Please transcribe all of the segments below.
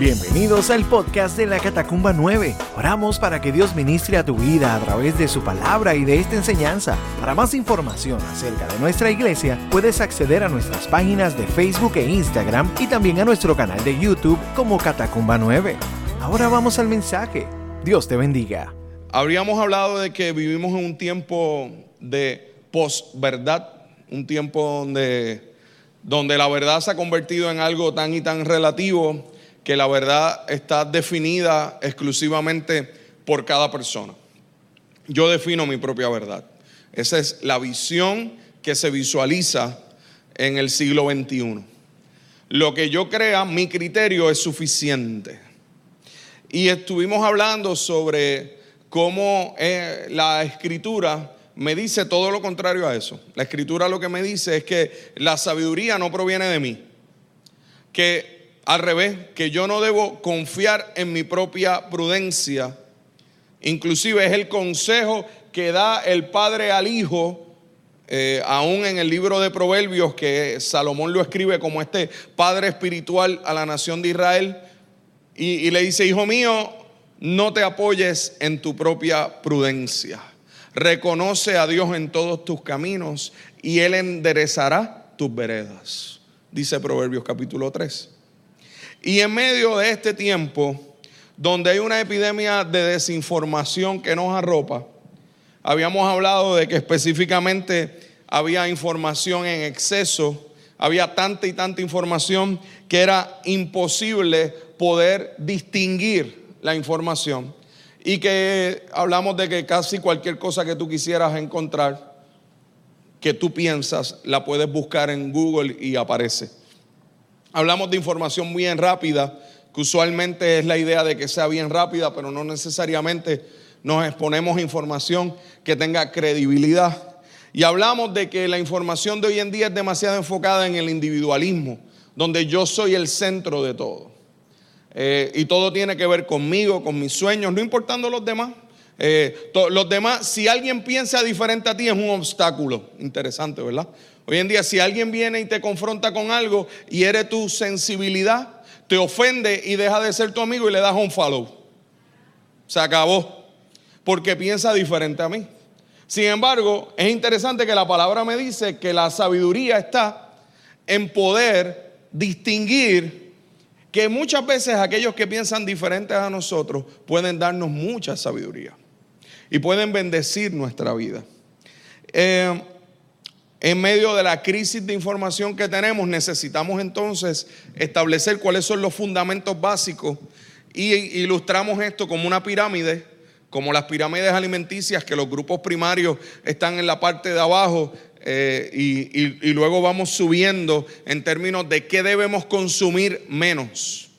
Bienvenidos al podcast de la Catacumba 9. Oramos para que Dios ministre a tu vida a través de su palabra y de esta enseñanza. Para más información acerca de nuestra iglesia, puedes acceder a nuestras páginas de Facebook e Instagram y también a nuestro canal de YouTube como Catacumba 9. Ahora vamos al mensaje. Dios te bendiga. Habríamos hablado de que vivimos en un tiempo de posverdad, un tiempo donde, donde la verdad se ha convertido en algo tan y tan relativo que la verdad está definida exclusivamente por cada persona. Yo defino mi propia verdad. Esa es la visión que se visualiza en el siglo XXI. Lo que yo crea, mi criterio es suficiente. Y estuvimos hablando sobre cómo eh, la escritura me dice todo lo contrario a eso. La escritura lo que me dice es que la sabiduría no proviene de mí, que al revés, que yo no debo confiar en mi propia prudencia. Inclusive es el consejo que da el padre al hijo, eh, aún en el libro de Proverbios, que Salomón lo escribe como este padre espiritual a la nación de Israel, y, y le dice, hijo mío, no te apoyes en tu propia prudencia. Reconoce a Dios en todos tus caminos y Él enderezará tus veredas. Dice Proverbios capítulo 3. Y en medio de este tiempo, donde hay una epidemia de desinformación que nos arropa, habíamos hablado de que específicamente había información en exceso, había tanta y tanta información que era imposible poder distinguir la información. Y que hablamos de que casi cualquier cosa que tú quisieras encontrar, que tú piensas, la puedes buscar en Google y aparece. Hablamos de información bien rápida, que usualmente es la idea de que sea bien rápida, pero no necesariamente nos exponemos información que tenga credibilidad. Y hablamos de que la información de hoy en día es demasiado enfocada en el individualismo, donde yo soy el centro de todo. Eh, y todo tiene que ver conmigo, con mis sueños, no importando los demás. Eh, los demás, si alguien piensa diferente a ti, es un obstáculo. Interesante, ¿verdad? Hoy en día, si alguien viene y te confronta con algo y eres tu sensibilidad, te ofende y deja de ser tu amigo y le das un follow. Se acabó. Porque piensa diferente a mí. Sin embargo, es interesante que la palabra me dice que la sabiduría está en poder distinguir que muchas veces aquellos que piensan diferentes a nosotros pueden darnos mucha sabiduría y pueden bendecir nuestra vida. Eh, en medio de la crisis de información que tenemos, necesitamos entonces establecer cuáles son los fundamentos básicos y ilustramos esto como una pirámide, como las pirámides alimenticias, que los grupos primarios están en la parte de abajo eh, y, y luego vamos subiendo en términos de qué debemos consumir menos,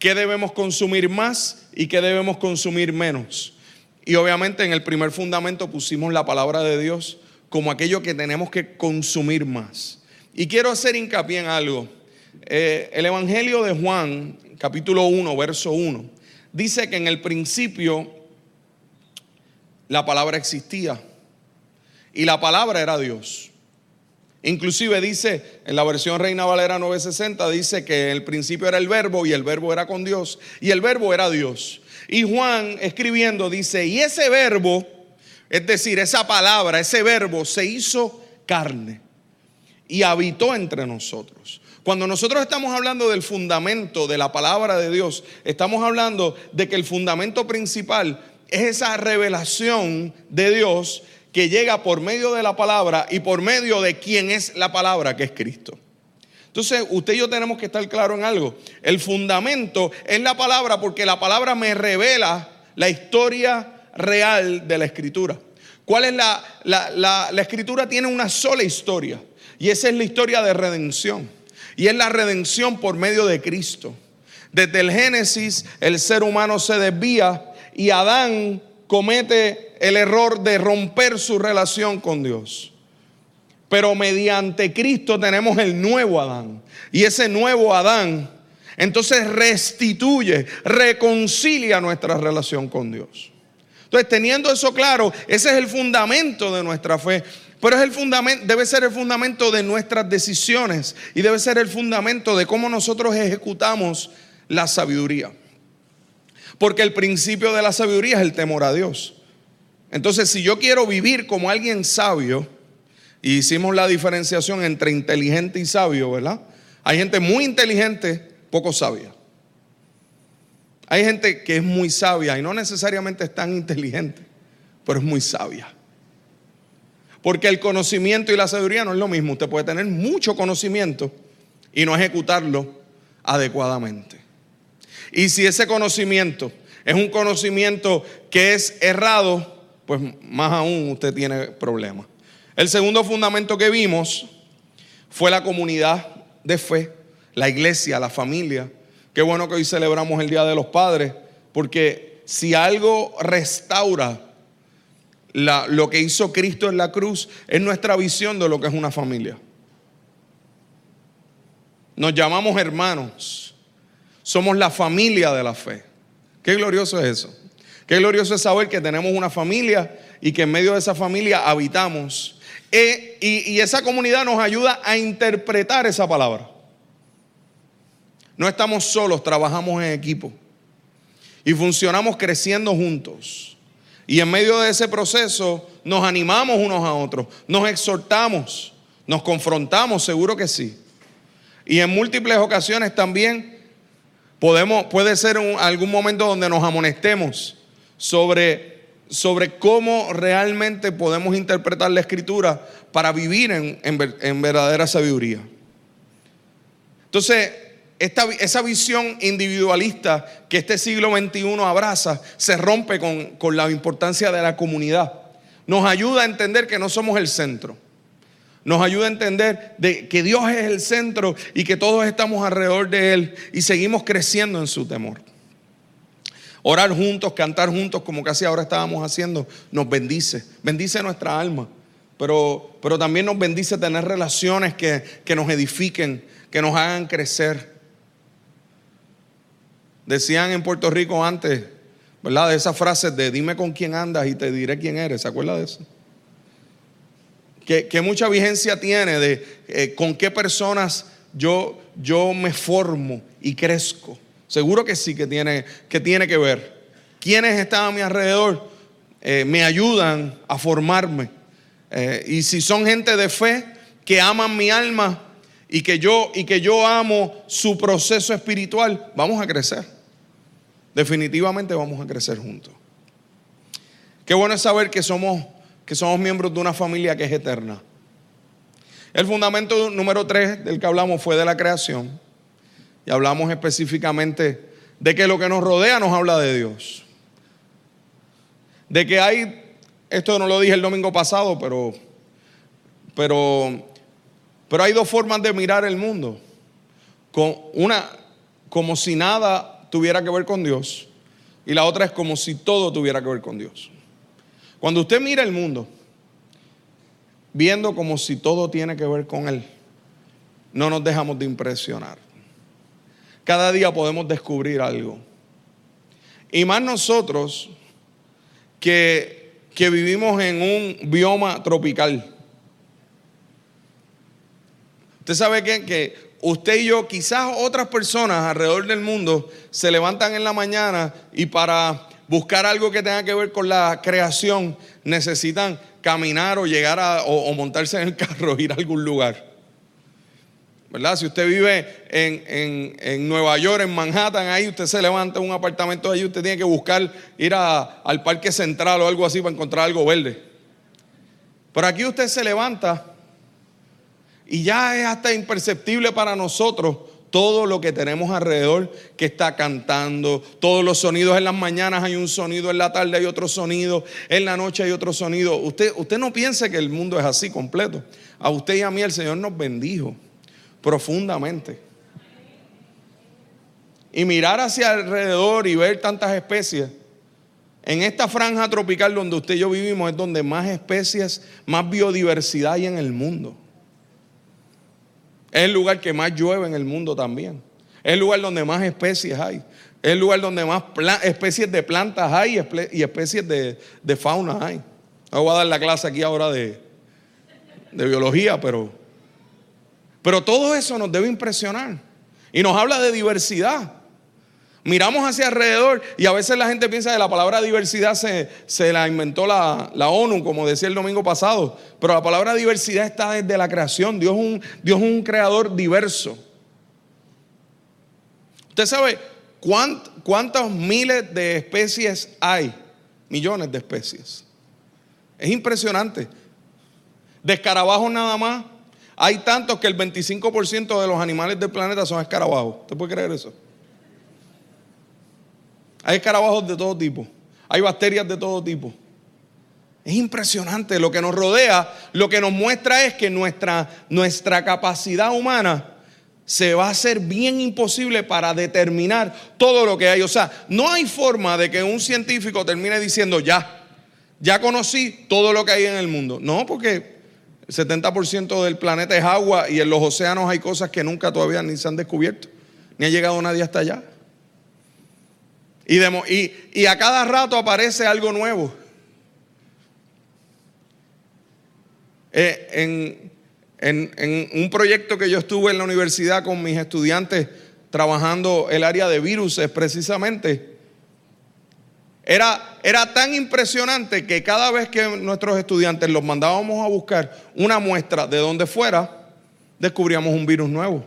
qué debemos consumir más y qué debemos consumir menos. Y obviamente en el primer fundamento pusimos la palabra de Dios como aquello que tenemos que consumir más. Y quiero hacer hincapié en algo. Eh, el Evangelio de Juan, capítulo 1, verso 1, dice que en el principio la palabra existía y la palabra era Dios. Inclusive dice en la versión Reina Valera 960, dice que el principio era el verbo y el verbo era con Dios y el verbo era Dios. Y Juan escribiendo dice, y ese verbo es decir, esa palabra, ese verbo se hizo carne y habitó entre nosotros. Cuando nosotros estamos hablando del fundamento de la palabra de Dios, estamos hablando de que el fundamento principal es esa revelación de Dios que llega por medio de la palabra y por medio de quien es la palabra, que es Cristo. Entonces, usted y yo tenemos que estar claro en algo. El fundamento es la palabra porque la palabra me revela la historia real de la escritura. ¿Cuál es la, la, la, escritura? Tiene una sola historia y esa es la historia de redención. Y es la redención por medio de Cristo. Desde el Génesis el ser humano se desvía y Adán comete el error de romper su relación con Dios. Pero mediante Cristo tenemos el nuevo Adán. Y ese nuevo Adán entonces restituye, reconcilia nuestra relación con Dios. Entonces, teniendo eso claro, ese es el fundamento de nuestra fe. Pero es el debe ser el fundamento de nuestras decisiones y debe ser el fundamento de cómo nosotros ejecutamos la sabiduría. Porque el principio de la sabiduría es el temor a Dios. Entonces, si yo quiero vivir como alguien sabio, y hicimos la diferenciación entre inteligente y sabio, ¿verdad? Hay gente muy inteligente, poco sabia. Hay gente que es muy sabia y no necesariamente es tan inteligente, pero es muy sabia. Porque el conocimiento y la sabiduría no es lo mismo. Usted puede tener mucho conocimiento y no ejecutarlo adecuadamente. Y si ese conocimiento es un conocimiento que es errado, pues más aún usted tiene problemas. El segundo fundamento que vimos fue la comunidad de fe, la iglesia, la familia. Qué bueno que hoy celebramos el Día de los Padres, porque si algo restaura lo que hizo Cristo en la cruz, es nuestra visión de lo que es una familia. Nos llamamos hermanos, somos la familia de la fe. Qué glorioso es eso. Qué glorioso es saber que tenemos una familia y que en medio de esa familia habitamos. E, y esa comunidad nos ayuda a interpretar esa palabra. No estamos solos, trabajamos en equipo. Y funcionamos creciendo juntos. Y en medio de ese proceso nos animamos unos a otros, nos exhortamos, nos confrontamos, seguro que sí. Y en múltiples ocasiones también podemos, puede ser algún momento donde nos amonestemos sobre, sobre cómo realmente podemos interpretar la escritura para vivir en, en verdadera sabiduría. Entonces, esa visión individualista que este siglo XXI abraza se rompe con, la importancia de la comunidad. Nos ayuda a entender que no somos el centro. Nos ayuda a entender de que Dios es el centro y que todos estamos alrededor de Él y seguimos creciendo en su temor. Orar juntos, cantar juntos, como casi ahora estábamos haciendo, nos bendice. Bendice nuestra alma. Pero, pero también nos bendice tener relaciones que, que nos edifiquen, que nos hagan crecer. Decían en Puerto Rico antes, ¿verdad? De esas frases de dime con quién andas y te diré quién eres. ¿Se acuerda de eso? Que, mucha vigencia tiene de eh, con qué personas yo, yo me formo y crezco. Seguro que sí que tiene que, tiene que ver. Quienes están a mi alrededor eh, me ayudan a formarme. Eh, y si son gente de fe que aman mi alma y que yo y que yo amo su proceso espiritual, vamos a crecer definitivamente vamos a crecer juntos. Qué bueno es saber que somos, que somos miembros de una familia que es eterna. El fundamento número tres del que hablamos fue de la creación. Y hablamos específicamente de que lo que nos rodea nos habla de Dios. De que hay, esto no lo dije el domingo pasado, pero, pero, pero hay dos formas de mirar el mundo. Con una, como si nada tuviera que ver con Dios y la otra es como si todo tuviera que ver con Dios. Cuando usted mira el mundo, viendo como si todo tiene que ver con Él, no nos dejamos de impresionar. Cada día podemos descubrir algo. Y más nosotros que, que vivimos en un bioma tropical. Usted sabe que, que usted y yo, quizás otras personas alrededor del mundo, se levantan en la mañana y para buscar algo que tenga que ver con la creación, necesitan caminar o llegar a, o, montarse en el carro, ir a algún lugar. ¿verdad? Si usted vive en, Nueva York, en Manhattan, ahí usted se levanta en un apartamento allí, usted tiene que buscar ir al parque central o algo así para encontrar algo verde. Pero aquí usted se levanta y ya es hasta imperceptible para nosotros todo lo que tenemos alrededor que está cantando, todos los sonidos en las mañanas hay un sonido, en la tarde hay otro sonido, en la noche hay otro sonido. Usted, usted no piense que el mundo es así completo. A usted y a mí el Señor nos bendijo profundamente. Y mirar hacia alrededor y ver tantas especies. En esta franja tropical donde usted y yo vivimos es donde más especies, más biodiversidad hay en el mundo. Es el lugar que más llueve en el mundo también. Es el lugar donde más especies hay. Es el lugar donde más especies de plantas hay y especies de, fauna hay. No voy a dar la clase aquí ahora de, de biología, pero, pero todo eso nos debe impresionar. Y nos habla de diversidad. Miramos hacia alrededor y a veces la gente piensa que la palabra diversidad se, se la inventó la, la, ONU, como decía el domingo pasado. Pero la palabra diversidad está desde la creación. Dios es un, Dios un creador diverso. Usted sabe cuántos miles de especies hay, millones de especies. Es impresionante. De escarabajos nada más, hay tantos que el 25% de los animales del planeta son escarabajos. ¿Usted puede creer eso? Hay escarabajos de todo tipo. Hay bacterias de todo tipo. Es impresionante lo que nos rodea. Lo que nos muestra es que nuestra, nuestra capacidad humana se va a hacer bien imposible para determinar todo lo que hay. O sea, no hay forma de que un científico termine diciendo ya, ya conocí todo lo que hay en el mundo. No, porque el 70% del planeta es agua y en los océanos hay cosas que nunca todavía ni se han descubierto, ni ha llegado nadie hasta allá. Y, a cada rato aparece algo nuevo. Eh, en, un proyecto que yo estuve en la universidad con mis estudiantes trabajando el área de virus precisamente, era, era tan impresionante que cada vez que nuestros estudiantes los mandábamos a buscar una muestra de donde fuera, descubríamos un virus nuevo,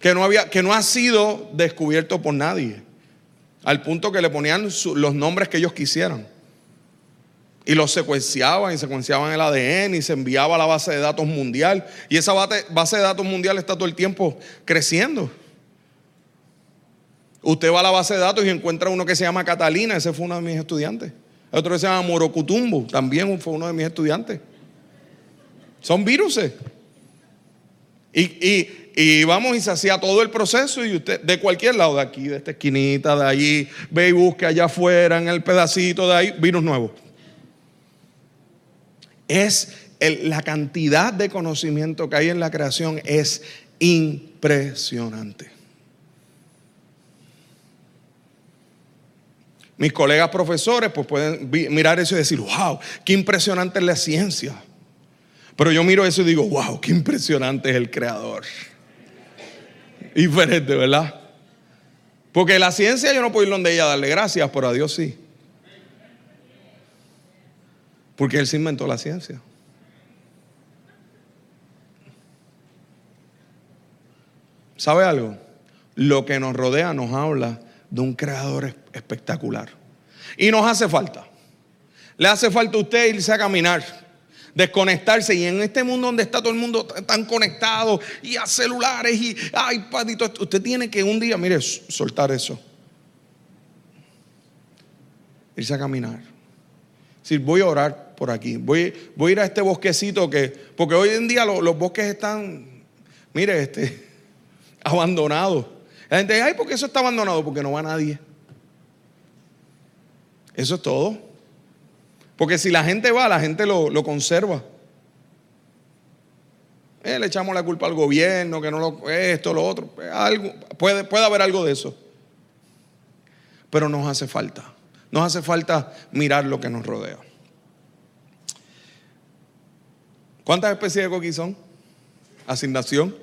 que no, había, que no ha sido descubierto por nadie al punto que le ponían los nombres que ellos quisieran. Y los secuenciaban y secuenciaban el ADN y se enviaba a la base de datos mundial. Y esa base de datos mundial está todo el tiempo creciendo. Usted va a la base de datos y encuentra uno que se llama Catalina, ese fue uno de mis estudiantes. Otro que se llama Morocutumbo, también fue uno de mis estudiantes. Son virus. Y, y, y vamos y se hacía todo el proceso y usted, de cualquier lado, de aquí, de esta esquinita, de allí, ve y busque allá afuera, en el pedacito de ahí, virus nuevo. Es la cantidad de conocimiento que hay en la creación es impresionante. Mis colegas profesores pues pueden mirar eso y decir, wow, qué impresionante es la ciencia. Pero yo miro eso y digo, wow, qué impresionante es el creador diferente, ¿verdad? Porque la ciencia yo no puedo ir donde ella a darle gracias, pero a Dios sí. Porque Él se inventó la ciencia. ¿Sabe algo? Lo que nos rodea nos habla de un creador espectacular. Y nos hace falta. Le hace falta a usted irse a caminar desconectarse. Y en este mundo donde está todo el mundo tan conectado y a celulares y iPad y todo usted tiene que un día, mire, soltar eso. Irse a caminar. decir, voy a orar por aquí. Voy, voy a ir a este bosquecito que, porque hoy en día los, bosques están, mire, este, abandonados. La gente dice, ay, ¿por qué eso está abandonado? Porque no va nadie. Eso es todo. Porque si la gente va, la gente lo, conserva. Eh, le echamos la culpa al gobierno, que no lo, esto, lo otro. Algo, puede, puede haber algo de eso. Pero nos hace falta. Nos hace falta mirar lo que nos rodea. ¿Cuántas especies de coquí son? Asignación.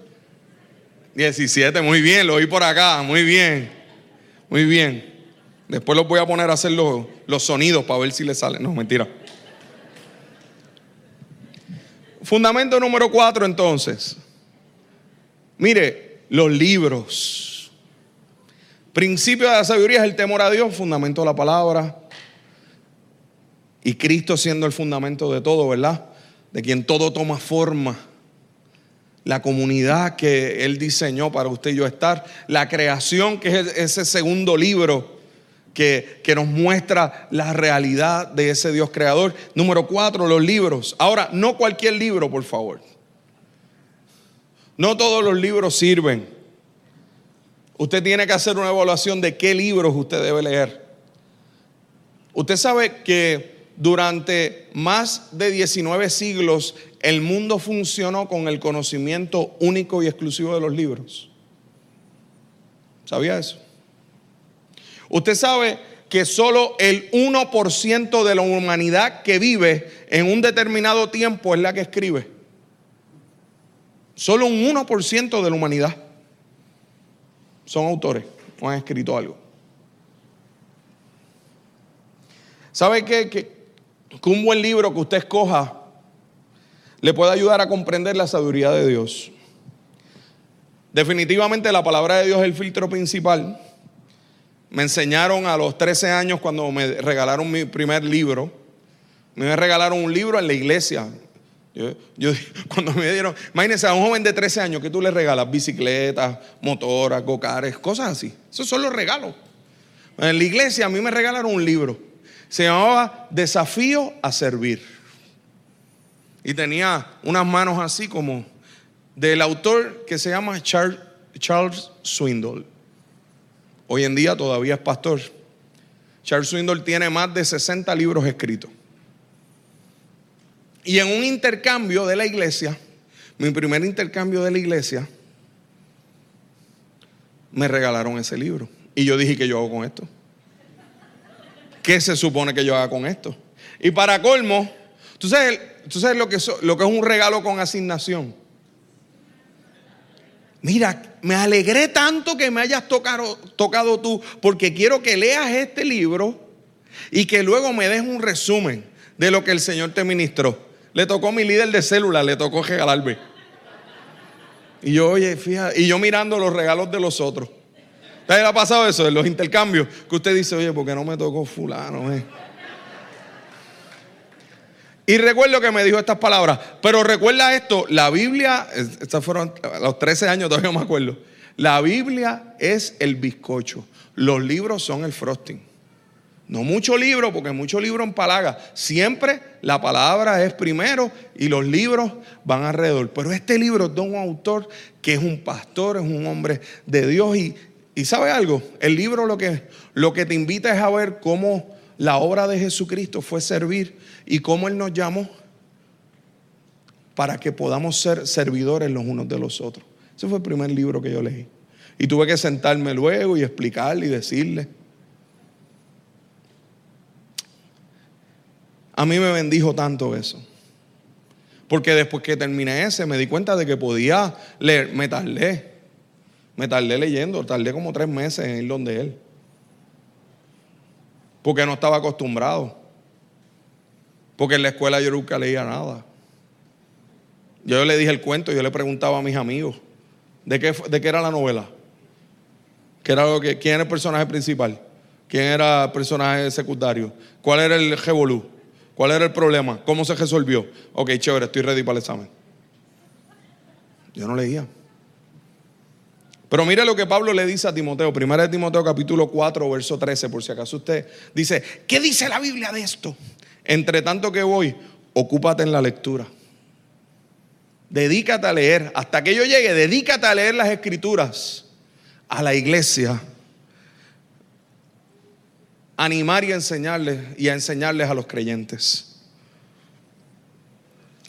17, muy bien, lo oí por acá, muy bien, muy bien. Después los voy a poner a hacer los, sonidos para ver si le salen. No, mentira. Fundamento número cuatro entonces. Mire, los libros. Principio de la sabiduría es el temor a Dios, fundamento de la palabra. Y Cristo siendo el fundamento de todo, ¿verdad? De quien todo toma forma. La comunidad que Él diseñó para usted y yo estar. La creación, que es ese segundo libro que, nos muestra la realidad de ese Dios creador. Número cuatro, los libros. Ahora, no cualquier libro, por favor. No todos los libros sirven. Usted tiene que hacer una evaluación de qué libros usted debe leer. Usted sabe que durante más de 19 siglos el mundo funcionó con el conocimiento único y exclusivo de los libros. ¿Sabía eso? Usted sabe que solo el 1% de la humanidad que vive en un determinado tiempo es la que escribe. Solo un 1% de la humanidad son autores o han escrito algo. ¿Sabe qué? Que, un buen libro que usted escoja le puede ayudar a comprender la sabiduría de Dios. Definitivamente la palabra de Dios es el filtro principal me enseñaron a los 13 años cuando me regalaron mi primer libro. Me regalaron un libro en la iglesia. Yo, cuando me dieron, imagínense a un joven de 13 años que tú le regalas bicicletas, motoras, gocares, cosas así. Esos son los regalos. En la iglesia a mí me regalaron un libro. Se llamaba Desafío a Servir. Y tenía unas manos así como del autor que se llama Charles Swindle. Hoy en día todavía es pastor. Charles Swindle tiene más de 60 libros escritos. Y en un intercambio de la iglesia, mi primer intercambio de la iglesia, me regalaron ese libro. Y yo dije, ¿qué yo hago con esto? ¿Qué se supone que yo haga con esto? Y para colmo, ¿tú sabes, lo que es un regalo con asignación? Mira, me alegré tanto que me hayas tocado, tocado tú, porque quiero que leas este libro y que luego me des un resumen de lo que el Señor te ministró. Le tocó mi líder de célula, le tocó regalarme. Y yo, oye, fíjate, y yo mirando los regalos de los otros. ¿Te ha pasado eso? De los intercambios, que usted dice, oye, ¿por qué no me tocó fulano? Eh? Y recuerdo que me dijo estas palabras, pero recuerda esto, la Biblia, estos fueron a los 13 años, todavía me acuerdo, la Biblia es el bizcocho, los libros son el frosting. No mucho libro, porque mucho libro empalaga. Siempre la palabra es primero y los libros van alrededor. Pero este libro es de un autor que es un pastor, es un hombre de Dios. Y, y ¿sabe algo? El libro lo que, lo que te invita es a ver cómo la obra de Jesucristo fue servir y cómo Él nos llamó para que podamos ser servidores los unos de los otros. Ese fue el primer libro que yo leí. Y tuve que sentarme luego y explicarle y decirle. A mí me bendijo tanto eso. Porque después que terminé ese, me di cuenta de que podía leer. Me tardé. Me tardé leyendo. Tardé como tres meses en ir donde él. Porque no estaba acostumbrado. Porque en la escuela yo nunca leía nada. Yo le dije el cuento, yo le preguntaba a mis amigos, ¿de qué, de qué era la novela? ¿Qué era lo que, ¿Quién era el personaje principal? ¿Quién era el personaje secundario? ¿Cuál era el revolú? ¿Cuál era el problema? ¿Cómo se resolvió? Ok, chévere, estoy ready para el examen. Yo no leía. Pero mire lo que Pablo le dice a Timoteo, primera de Timoteo capítulo 4, verso 13, por si acaso usted dice, ¿qué dice la Biblia de esto? Entre tanto que voy, ocúpate en la lectura. Dedícate a leer, hasta que yo llegue, dedícate a leer las escrituras a la iglesia animar y enseñarles y a enseñarles a los creyentes.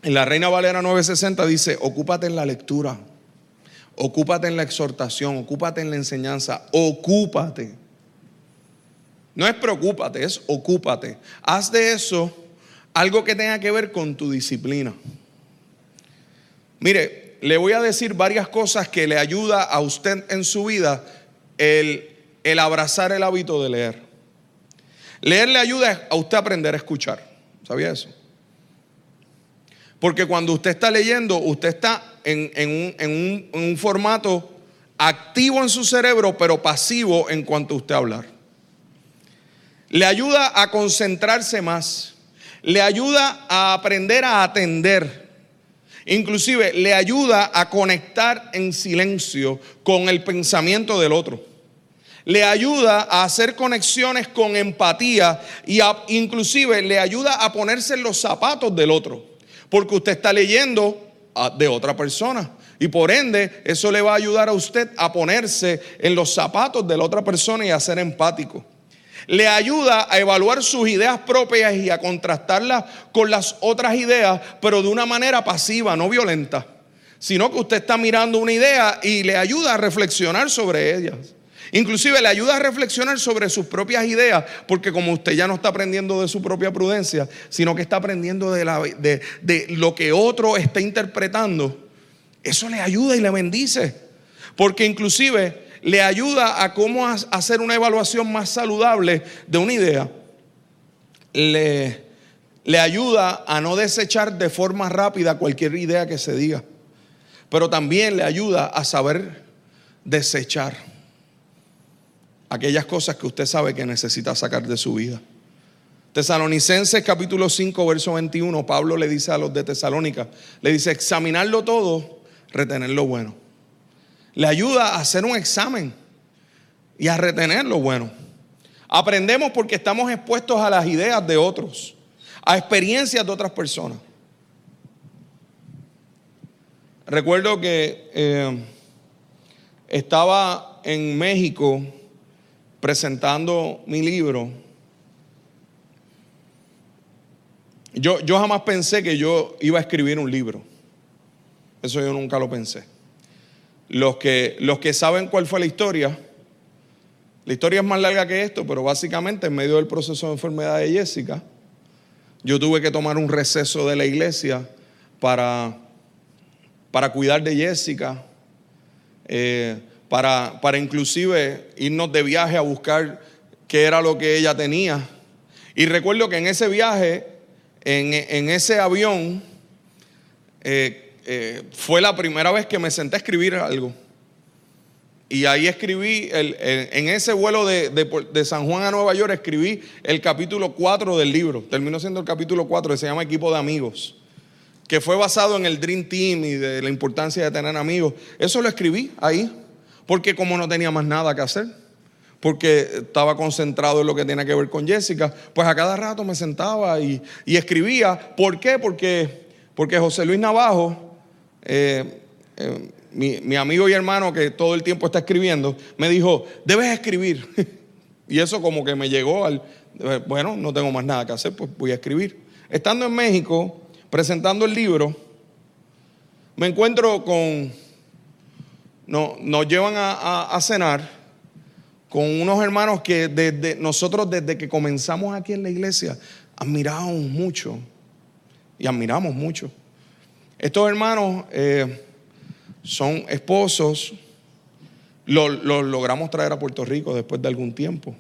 En la Reina Valera 960 dice, ocúpate en la lectura, ocúpate en la exhortación, ocúpate en la enseñanza, ocúpate. No es preocúpate, es ocúpate. Haz de eso algo que tenga que ver con tu disciplina. Mire, le voy a decir varias cosas que le ayuda a usted en su vida el, el abrazar el hábito de leer. Leer le ayuda a usted a aprender a escuchar. ¿Sabía eso? Porque cuando usted está leyendo, usted está en, un, formato activo en su cerebro, pero pasivo en cuanto a usted hablar. Le ayuda a concentrarse más. Le ayuda a aprender a atender. Inclusive le ayuda a conectar en silencio con el pensamiento del otro le ayuda a hacer conexiones con empatía y inclusive le ayuda a ponerse en los zapatos del otro, porque usted está leyendo de otra persona. Y por ende, eso le va a ayudar a usted a ponerse en los zapatos de la otra persona y a ser empático. Le ayuda a evaluar sus ideas propias y a contrastarlas con las otras ideas, pero de una manera pasiva, no violenta, sino que usted está mirando una idea y le ayuda a reflexionar sobre ellas. Inclusive le ayuda a reflexionar sobre sus propias ideas, porque como usted ya no está aprendiendo de su propia prudencia, sino que está aprendiendo de, de, lo que otro está interpretando, eso le ayuda y le bendice. Porque inclusive le ayuda a cómo hacer una evaluación más saludable de una idea. le, ayuda a no desechar de forma rápida cualquier idea que se diga, pero también le ayuda a saber desechar aquellas cosas que usted sabe que necesita sacar de su vida. Tesalonicenses capítulo 5, verso 21, Pablo le dice a los de Tesalónica, le dice, examinarlo todo, retener lo bueno. Le ayuda a hacer un examen y a retener lo bueno. Aprendemos porque estamos expuestos a las ideas de otros, a experiencias de otras personas. Recuerdo que eh, estaba en México presentando mi libro Yo, yo jamás pensé que yo iba a escribir un libro. Eso yo nunca lo pensé. Los que, los que saben cuál fue la historia, la historia es más larga que esto, pero básicamente en medio del proceso de enfermedad de Jessica, yo tuve que tomar un receso de la iglesia para, para cuidar de Jessica, eh, para, para inclusive irnos de viaje a buscar qué era lo que ella tenía. Y recuerdo que en ese viaje en, ese avión eh, eh, fue la primera vez que me senté a escribir algo. Y ahí escribí, en ese vuelo de, San Juan a Nueva York, escribí el capítulo 4 del libro. Terminó siendo el capítulo 4, que se llama Equipo de Amigos, que fue basado en el Dream Team y de la importancia de tener amigos. Eso lo escribí ahí, porque como no tenía más nada que hacer porque estaba concentrado en lo que tiene que ver con Jessica, pues a cada rato me sentaba y, escribía. ¿Por qué? Porque, porque José Luis Navajo, eh, eh, mi, amigo y hermano que todo el tiempo está escribiendo, me dijo, debes escribir. y eso como que me llegó al, eh, bueno, no tengo más nada que hacer, pues voy a escribir. Estando en México, presentando el libro, me encuentro con, no, nos llevan a cenar con unos hermanos que desde nosotros desde que comenzamos aquí en la iglesia admiramos mucho y admiramos mucho. Estos hermanos eh, son esposos, los logramos traer a Puerto Rico después de algún tiempo.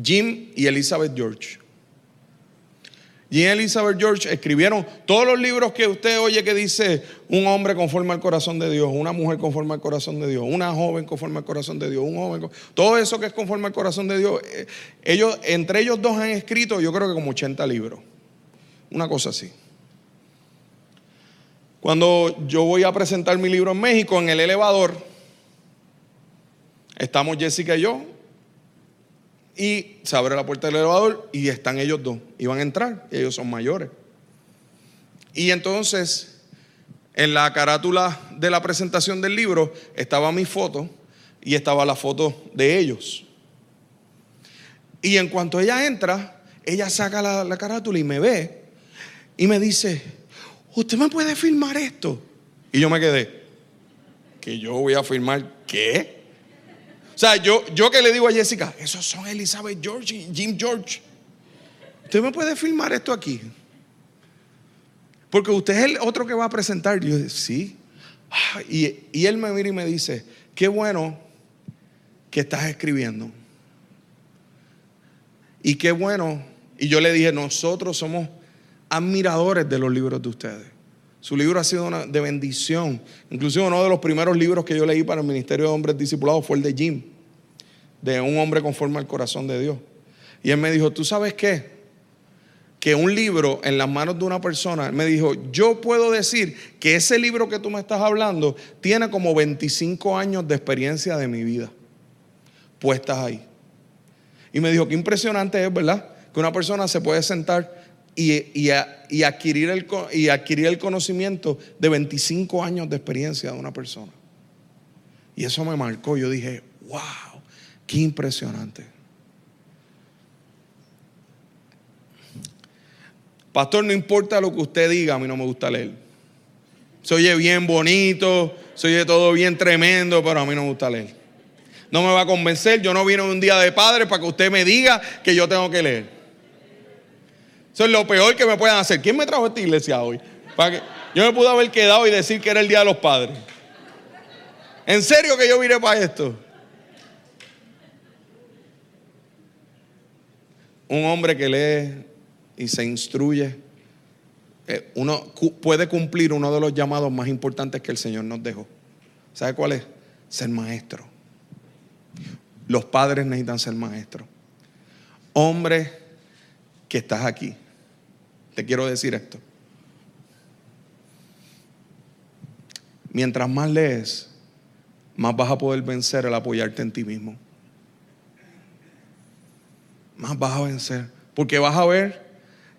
Jim y Elizabeth George. Y Elizabeth George escribieron todos los libros que usted oye que dice un hombre conforme al corazón de Dios, una mujer conforme al corazón de Dios, una joven conforme al corazón de Dios, un joven, todo eso que es conforme al corazón de Dios. Eh, ellos, entre ellos dos han escrito, yo creo que como 80 libros, una cosa así. Cuando yo voy a presentar mi libro en México, en el elevador, estamos Jessica y yo, y se abre la puerta del elevador y están ellos dos. Y van a entrar, y ellos son mayores. Y entonces, en la carátula de la presentación del libro estaba mi foto y estaba la foto de ellos. Y en cuanto ella entra, ella saca la, la carátula y me ve y me dice, ¿usted me puede filmar esto? Y yo me quedé, que yo voy a filmar qué? O sea, yo, yo que le digo a Jessica, esos son Elizabeth George y Jim George. ¿Usted me puede filmar esto aquí? Porque usted es el otro que va a presentar. yo, sí. Ah, y, y él me mira y me dice, qué bueno que estás escribiendo. Y qué bueno. Y yo le dije, nosotros somos admiradores de los libros de ustedes. Su libro ha sido de bendición. Inclusive uno de los primeros libros que yo leí para el Ministerio de Hombres Discipulados fue el de Jim, de un hombre conforme al corazón de Dios. Y él me dijo, ¿tú sabes qué? Que un libro en las manos de una persona, me dijo, yo puedo decir que ese libro que tú me estás hablando tiene como 25 años de experiencia de mi vida puestas ahí. Y me dijo, qué impresionante es, ¿verdad? Que una persona se puede sentar y, adquirir el, y adquirir el conocimiento de 25 años de experiencia de una persona. Y eso me marcó. Yo dije, wow, qué impresionante. Pastor, no importa lo que usted diga, a mí no me gusta leer. Se oye bien bonito, se oye todo bien tremendo, pero a mí no me gusta leer. No me va a convencer, yo no vine un día de padre para que usted me diga que yo tengo que leer. Eso es lo peor que me puedan hacer. ¿Quién me trajo esta iglesia hoy? Para que yo me pude haber quedado y decir que era el Día de los Padres. ¿En serio que yo vine para esto? un hombre que lee y se instruye, eh, uno puede cumplir uno de los llamados más importantes que el Señor nos dejó. ¿Sabe cuál es? Ser maestro. Los padres necesitan ser maestros. Hombre que estás aquí, te quiero decir esto. Mientras más lees, más vas a poder vencer el apoyarte en ti mismo. Más vas a vencer. Porque vas a ver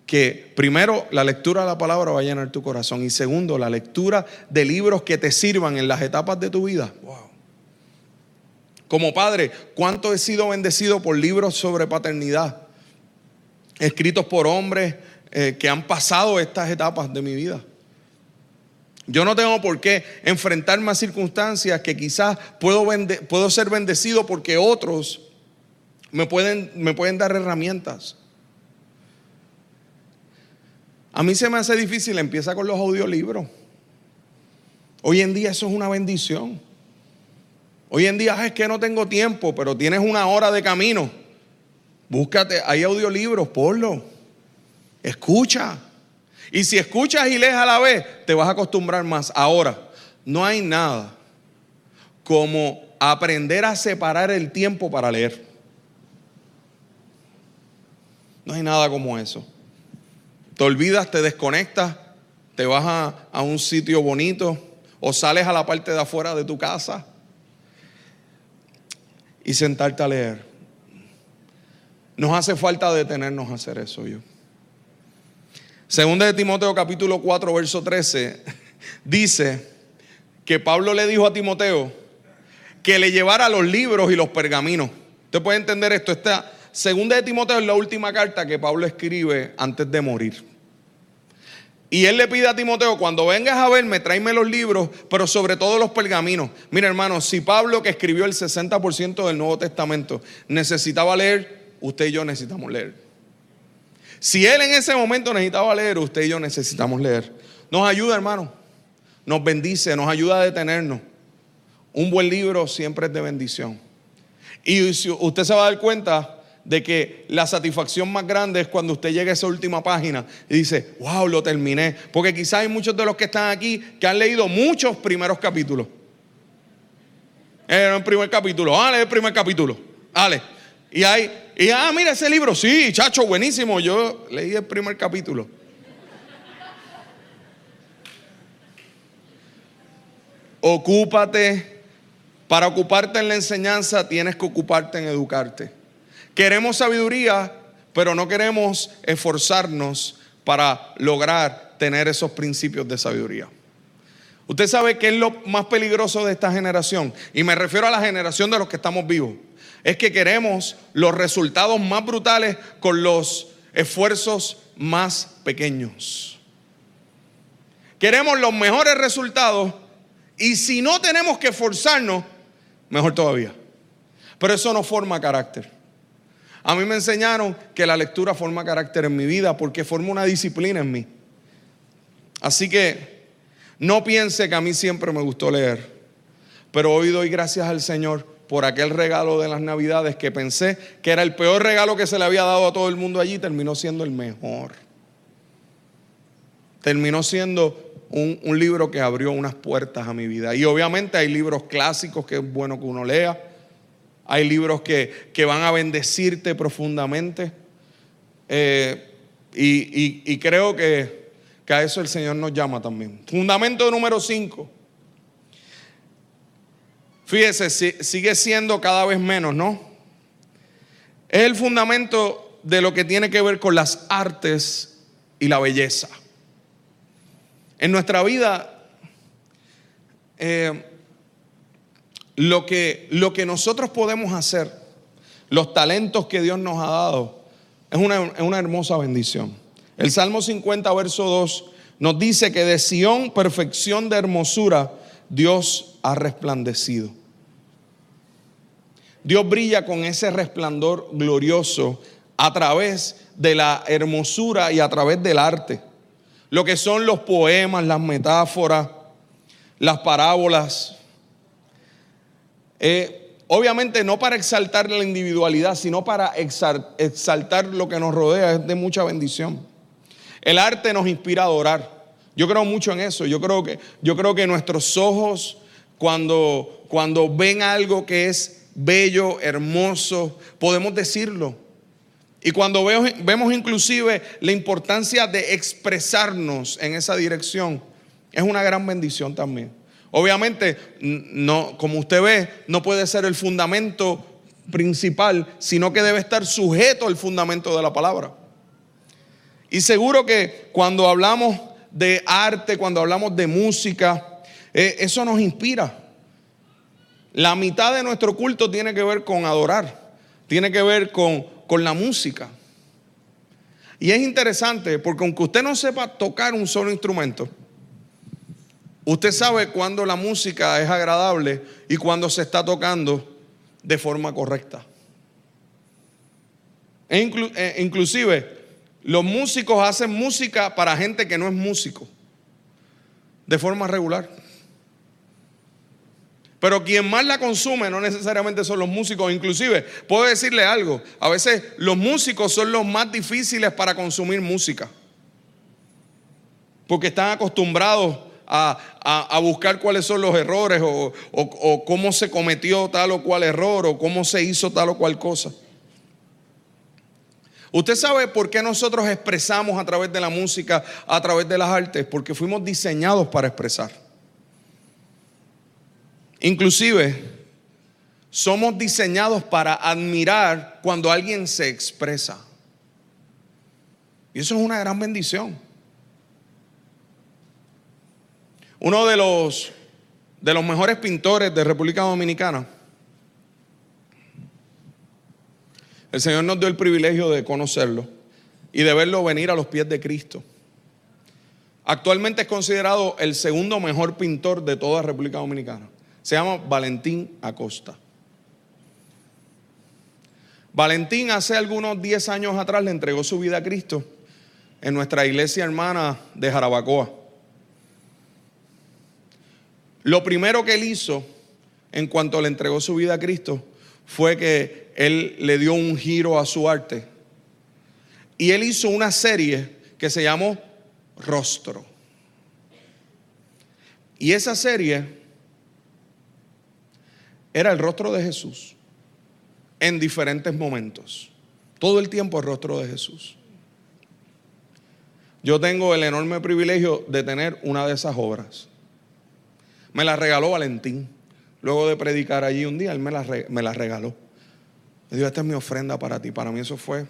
que primero la lectura de la palabra va a llenar tu corazón y segundo la lectura de libros que te sirvan en las etapas de tu vida. Como padre, ¿cuánto he sido bendecido por libros sobre paternidad? Escritos por hombres eh, que han pasado estas etapas de mi vida. Yo no tengo por qué enfrentarme a circunstancias que quizás puedo, puedo ser bendecido porque otros me pueden, me pueden dar herramientas. A mí se me hace difícil, empieza con los audiolibros. Hoy en día eso es una bendición. Hoy en día es que no tengo tiempo, pero tienes una hora de camino. Búscate, hay audiolibros, ponlo. Escucha. Y si escuchas y lees a la vez, te vas a acostumbrar más. Ahora, no hay nada como aprender a separar el tiempo para leer. No hay nada como eso. Te olvidas, te desconectas, te vas a, a un sitio bonito o sales a la parte de afuera de tu casa y sentarte a leer. Nos hace falta detenernos a hacer eso yo. Segunda de Timoteo capítulo 4 verso 13 dice que Pablo le dijo a Timoteo que le llevara los libros y los pergaminos. Usted puede entender esto. Esta segunda de Timoteo es la última carta que Pablo escribe antes de morir. Y él le pide a Timoteo, cuando vengas a verme, tráeme los libros, pero sobre todo los pergaminos. Mira, hermano, si Pablo, que escribió el 60% del Nuevo Testamento, necesitaba leer, usted y yo necesitamos leer. Si él en ese momento necesitaba leer, usted y yo necesitamos leer. Nos ayuda, hermano. Nos bendice, nos ayuda a detenernos. Un buen libro siempre es de bendición. Y usted se va a dar cuenta de que la satisfacción más grande es cuando usted llega a esa última página y dice, wow, lo terminé. Porque quizás hay muchos de los que están aquí que han leído muchos primeros capítulos. Era el primer capítulo, ah, el primer capítulo, dale. Y hay, y ah, mira ese libro, sí, chacho, buenísimo. Yo leí el primer capítulo. Ocúpate. Para ocuparte en la enseñanza tienes que ocuparte en educarte. Queremos sabiduría, pero no queremos esforzarnos para lograr tener esos principios de sabiduría. Usted sabe qué es lo más peligroso de esta generación, y me refiero a la generación de los que estamos vivos, es que queremos los resultados más brutales con los esfuerzos más pequeños. Queremos los mejores resultados y si no tenemos que esforzarnos, mejor todavía. Pero eso no forma carácter. A mí me enseñaron que la lectura forma carácter en mi vida porque forma una disciplina en mí. Así que no piense que a mí siempre me gustó leer, pero hoy doy gracias al Señor por aquel regalo de las navidades que pensé que era el peor regalo que se le había dado a todo el mundo allí, terminó siendo el mejor. Terminó siendo un, un libro que abrió unas puertas a mi vida. Y obviamente hay libros clásicos que es bueno que uno lea hay libros que, van a bendecirte profundamente. Eh, y, creo que, que, a eso el Señor nos llama también. Fundamento número 5. Fíjese, sigue siendo cada vez menos, ¿no? Es el fundamento de lo que tiene que ver con las artes y la belleza. En nuestra vida, eh, lo que, lo que nosotros podemos hacer, los talentos que Dios nos ha dado, es una, es una hermosa bendición. El Salmo 50, verso 2, nos dice que de Sión, perfección de hermosura, Dios ha resplandecido. Dios brilla con ese resplandor glorioso a través de la hermosura y a través del arte. Lo que son los poemas, las metáforas, las parábolas, eh, obviamente no para exaltar la individualidad, sino para exaltar lo que nos rodea, es de mucha bendición. El arte nos inspira a adorar. Yo creo mucho en eso. Yo creo que, yo creo que nuestros ojos, cuando, cuando ven algo que es bello, hermoso, podemos decirlo. Y cuando vemos inclusive la importancia de expresarnos en esa dirección, es una gran bendición también. Obviamente, no, como usted ve, no puede ser el fundamento principal, sino que debe estar sujeto al fundamento de la palabra. Y seguro que cuando hablamos de arte, cuando hablamos de música, eh, eso nos inspira. La mitad de nuestro culto tiene que ver con adorar, tiene que ver con, con la música. Y es interesante porque aunque usted no sepa tocar un solo instrumento, usted sabe cuando la música es agradable y cuando se está tocando de forma correcta. E eh, inclusive, los músicos hacen música para gente que no es músico, de forma regular. Pero quien más la consume no necesariamente son los músicos. Inclusive, puedo decirle algo, a veces los músicos son los más difíciles para consumir música. Porque están acostumbrados a, buscar cuáles son los errores o, o cómo se cometió tal o cual error o cómo se hizo tal o cual cosa. Usted sabe por qué nosotros expresamos a través de la música, a través de las artes, porque fuimos diseñados para expresar. Inclusive, somos diseñados para admirar cuando alguien se expresa. Y eso es una gran bendición. Uno de los, de los mejores pintores de República Dominicana, el Señor nos dio el privilegio de conocerlo y de verlo venir a los pies de Cristo. Actualmente es considerado el segundo mejor pintor de toda República Dominicana. Se llama Valentín Acosta. Valentín hace algunos 10 años atrás le entregó su vida a Cristo en nuestra iglesia hermana de Jarabacoa. Lo primero que él hizo en cuanto le entregó su vida a Cristo fue que él le dio un giro a su arte. Y él hizo una serie que se llamó Rostro. Y esa serie era el rostro de Jesús en diferentes momentos. Todo el tiempo el rostro de Jesús. Yo tengo el enorme privilegio de tener una de esas obras. Me la regaló Valentín. Luego de predicar allí un día, él me la, me regaló. Me dijo, esta es mi ofrenda para ti. Para mí eso fue,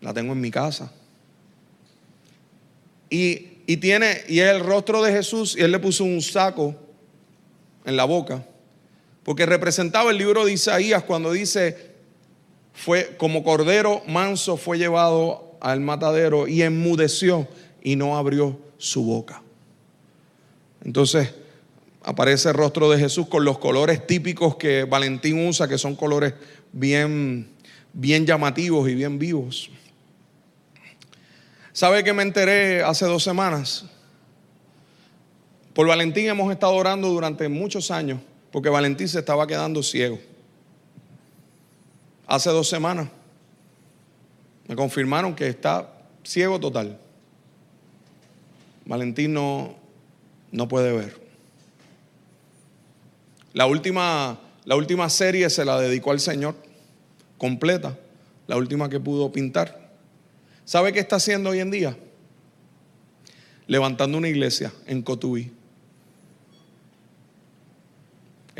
la tengo en mi casa. Y, y tiene, y es el rostro de Jesús, y él le puso un saco en la boca porque representaba el libro de Isaías cuando dice, fue como cordero manso fue llevado al matadero y enmudeció y no abrió su boca. Entonces aparece el rostro de Jesús con los colores típicos que Valentín usa, que son colores bien, bien llamativos y bien vivos. ¿Sabe que me enteré hace dos semanas? Por Valentín hemos estado orando durante muchos años porque Valentín se estaba quedando ciego. Hace dos semanas me confirmaron que está ciego total. Valentín no, no puede ver. La última, la última serie se la dedicó al Señor, completa, la última que pudo pintar. ¿Sabe qué está haciendo hoy en día? Levantando una iglesia en Cotuí.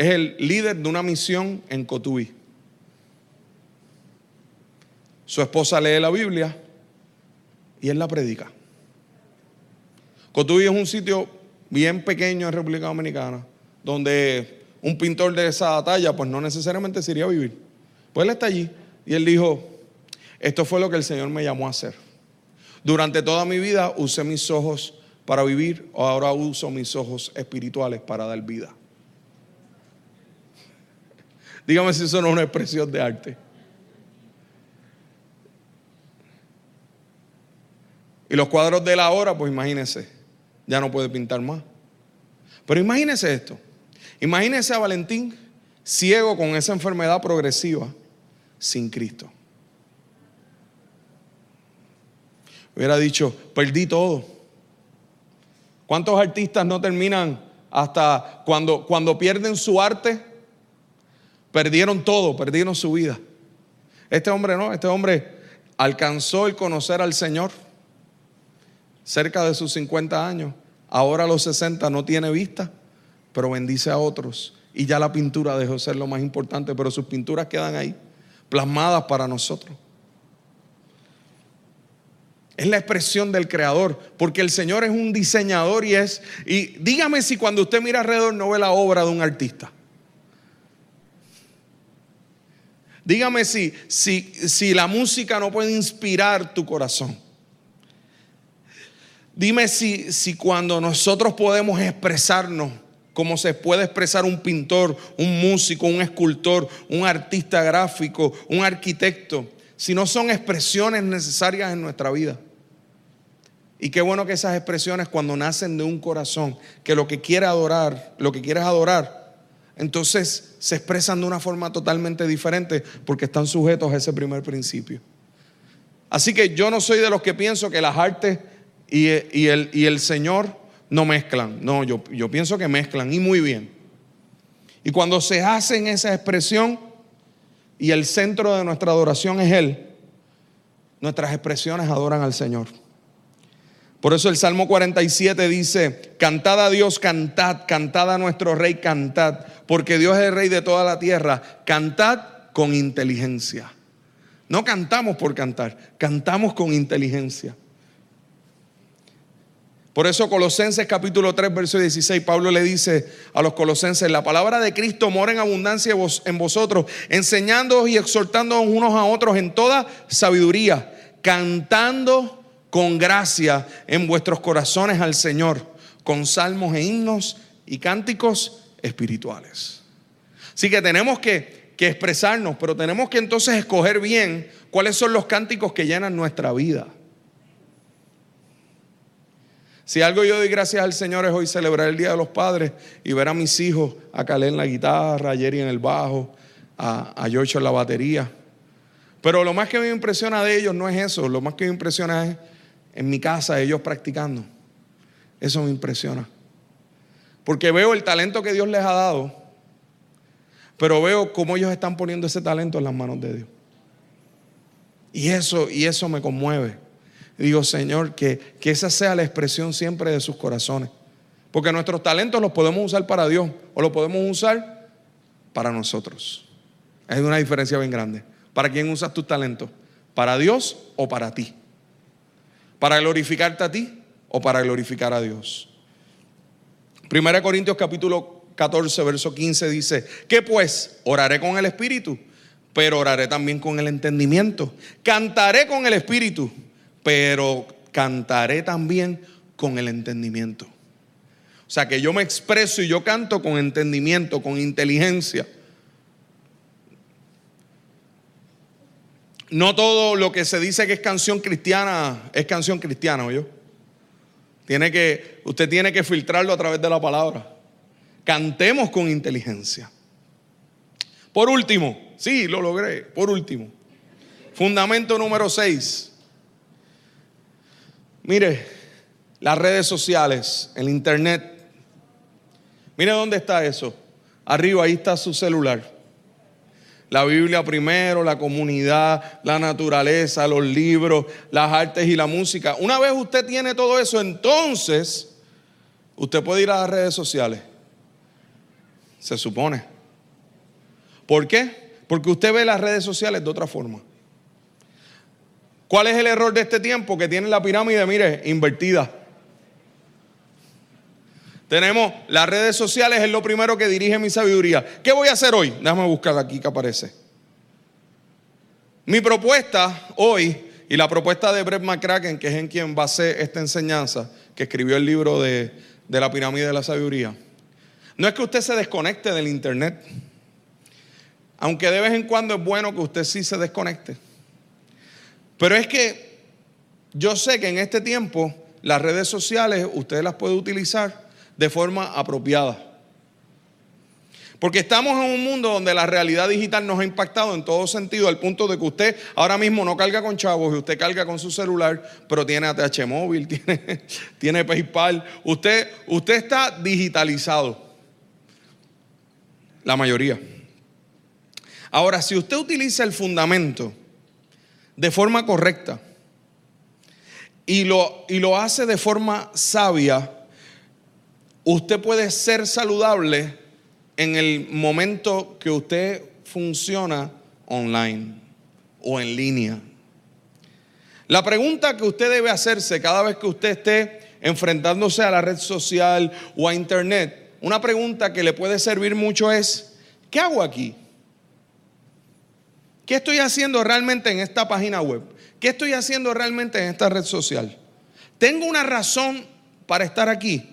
Es el líder de una misión en Cotuí. Su esposa lee la Biblia y él la predica. Cotuí es un sitio bien pequeño en República Dominicana, donde un pintor de esa talla, pues no necesariamente se iría a vivir. Pues él está allí y él dijo, esto fue lo que el Señor me llamó a hacer. Durante toda mi vida usé mis ojos para vivir, ahora uso mis ojos espirituales para dar vida. Dígame si eso no es una expresión de arte. Y los cuadros de la hora, pues imagínense, ya no puede pintar más. Pero imagínese esto. Imagínese a Valentín ciego con esa enfermedad progresiva, sin Cristo. Hubiera dicho, perdí todo. ¿Cuántos artistas no terminan hasta cuando, cuando pierden su arte? Perdieron todo, perdieron su vida. Este hombre no, este hombre alcanzó el conocer al Señor cerca de sus 50 años. Ahora a los 60 no tiene vista, pero bendice a otros. Y ya la pintura dejó de ser lo más importante, pero sus pinturas quedan ahí, plasmadas para nosotros. Es la expresión del creador, porque el Señor es un diseñador y es... Y dígame si cuando usted mira alrededor no ve la obra de un artista. Dígame si, si, si la música no puede inspirar tu corazón. Dime si, si cuando nosotros podemos expresarnos como se puede expresar un pintor, un músico, un escultor, un artista gráfico, un arquitecto, si no son expresiones necesarias en nuestra vida. Y qué bueno que esas expresiones cuando nacen de un corazón, que lo que quiere adorar, lo que quieres adorar, entonces se expresan de una forma totalmente diferente porque están sujetos a ese primer principio. Así que yo no soy de los que pienso que las artes y, el, y el, Señor no mezclan. No, yo, yo pienso que mezclan y muy bien. Y cuando se hacen esa expresión y el centro de nuestra adoración es Él, nuestras expresiones adoran al Señor. Por eso el Salmo 47 dice, cantad a Dios, cantad, cantad a nuestro Rey, cantad, porque Dios es el Rey de toda la tierra, cantad con inteligencia. No cantamos por cantar, cantamos con inteligencia. Por eso Colosenses capítulo 3, verso 16, Pablo le dice a los colosenses, la palabra de Cristo mora en abundancia en vosotros, enseñándoos y exhortándoos unos a otros en toda sabiduría, cantando con gracia en vuestros corazones al Señor, con salmos e himnos y cánticos espirituales. Así que tenemos que, que expresarnos, pero tenemos que entonces escoger bien cuáles son los cánticos que llenan nuestra vida. Si algo yo doy gracias al Señor es hoy celebrar el Día de los Padres y ver a mis hijos, a Calé en la guitarra, a Jerry en el bajo, a, a George en la batería. Pero lo más que me impresiona de ellos no es eso, lo más que me impresiona es en mi casa, ellos practicando. Eso me impresiona. Porque veo el talento que Dios les ha dado, pero veo cómo ellos están poniendo ese talento en las manos de Dios. Y eso, y eso me conmueve. digo, Señor, que, que esa sea la expresión siempre de sus corazones. Porque nuestros talentos los podemos usar para Dios o los podemos usar para nosotros. Hay una diferencia bien grande. ¿Para quién usas tus talentos? ¿Para Dios o para ti? ¿Para glorificarte a ti o para glorificar a Dios? Primera Corintios capítulo 14, verso 15 dice, ¿qué pues? Oraré con el Espíritu, pero oraré también con el entendimiento. Cantaré con el Espíritu, pero cantaré también con el entendimiento. O sea que yo me expreso y yo canto con entendimiento, con inteligencia. No todo lo que se dice que es canción cristiana es canción cristiana, ¿oyó? Tiene que, usted tiene que filtrarlo a través de la palabra. Cantemos con inteligencia. Por último, sí, lo logré. Por último, fundamento número 6. Mire, las redes sociales, el internet. Mire dónde está eso. Arriba, ahí está su celular. La Biblia primero, la comunidad, la naturaleza, los libros, las artes y la música. Una vez usted tiene todo eso, entonces usted puede ir a las redes sociales. Se supone. ¿Por qué? Porque usted ve las redes sociales de otra forma. ¿Cuál es el error de este tiempo? Que tiene la pirámide, mire, invertida. Tenemos las redes sociales, es lo primero que dirige mi sabiduría. ¿Qué voy a hacer hoy? Déjame buscar aquí que aparece. Mi propuesta hoy, y la propuesta de Brett McCracken, que es en quien basé esta enseñanza, que escribió el libro de, de la pirámide de la sabiduría, no es que usted se desconecte del internet, aunque de vez en cuando es bueno que usted sí se desconecte. Pero es que yo sé que en este tiempo las redes sociales usted las puede utilizar de forma apropiada. Porque estamos en un mundo donde la realidad digital nos ha impactado en todo sentido, al punto de que usted ahora mismo no carga con chavos y usted carga con su celular, pero tiene ATH móvil, tiene, tiene PayPal. Usted, usted está digitalizado. La mayoría. Ahora, si usted utiliza el fundamento de forma correcta y lo, y lo hace de forma sabia, usted puede ser saludable en el momento que usted funciona online o en línea. La pregunta que usted debe hacerse cada vez que usted esté enfrentándose a la red social o a internet, una pregunta que le puede servir mucho es, ¿qué hago aquí? ¿Qué estoy haciendo realmente en esta página web? ¿Qué estoy haciendo realmente en esta red social? ¿Tengo una razón para estar aquí?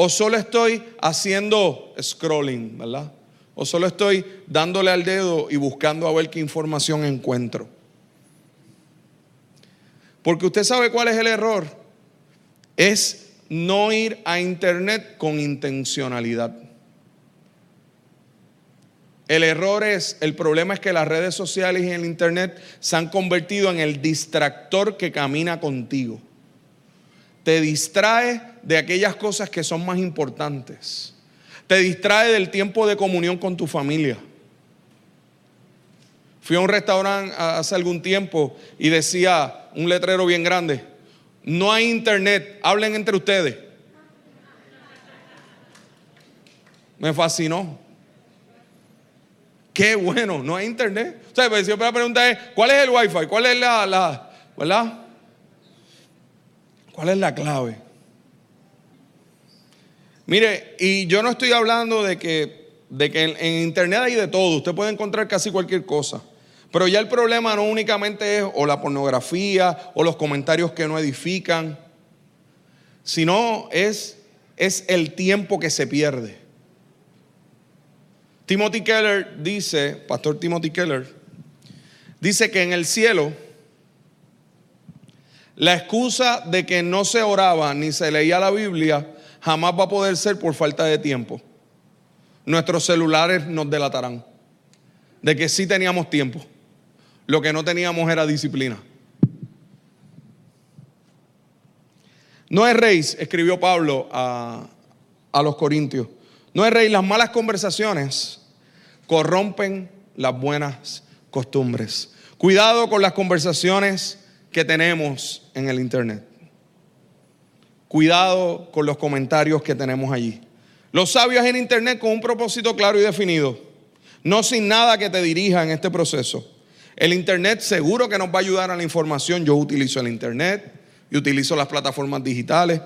O solo estoy haciendo scrolling, ¿verdad? O solo estoy dándole al dedo y buscando a ver qué información encuentro. Porque usted sabe cuál es el error. Es no ir a internet con intencionalidad. El error es, el problema es que las redes sociales y el internet se han convertido en el distractor que camina contigo te distrae de aquellas cosas que son más importantes. Te distrae del tiempo de comunión con tu familia. Fui a un restaurante hace algún tiempo y decía un letrero bien grande, no hay internet, hablen entre ustedes. Me fascinó. Qué bueno, no hay internet. O sea, pues, siempre la pregunta es, ¿cuál es el wifi? ¿Cuál es la, la ¿verdad? ¿Cuál es la clave? Mire, y yo no estoy hablando de que, de que en, Internet hay de todo, usted puede encontrar casi cualquier cosa. Pero ya el problema no únicamente es o la pornografía o los comentarios que no edifican, sino es, es el tiempo que se pierde. Timothy Keller dice, Pastor Timothy Keller, dice que en el cielo la excusa de que no se oraba ni se leía la Biblia jamás va a poder ser por falta de tiempo. Nuestros celulares nos delatarán de que sí teníamos tiempo. Lo que no teníamos era disciplina. No es rey, escribió Pablo a, a los Corintios. No es rey, las malas conversaciones corrompen las buenas costumbres. Cuidado con las conversaciones que tenemos en el Internet. Cuidado con los comentarios que tenemos allí. Los sabios en Internet con un propósito claro y definido, no sin nada que te dirija en este proceso. El Internet seguro que nos va a ayudar a la información. Yo utilizo el Internet y utilizo las plataformas digitales.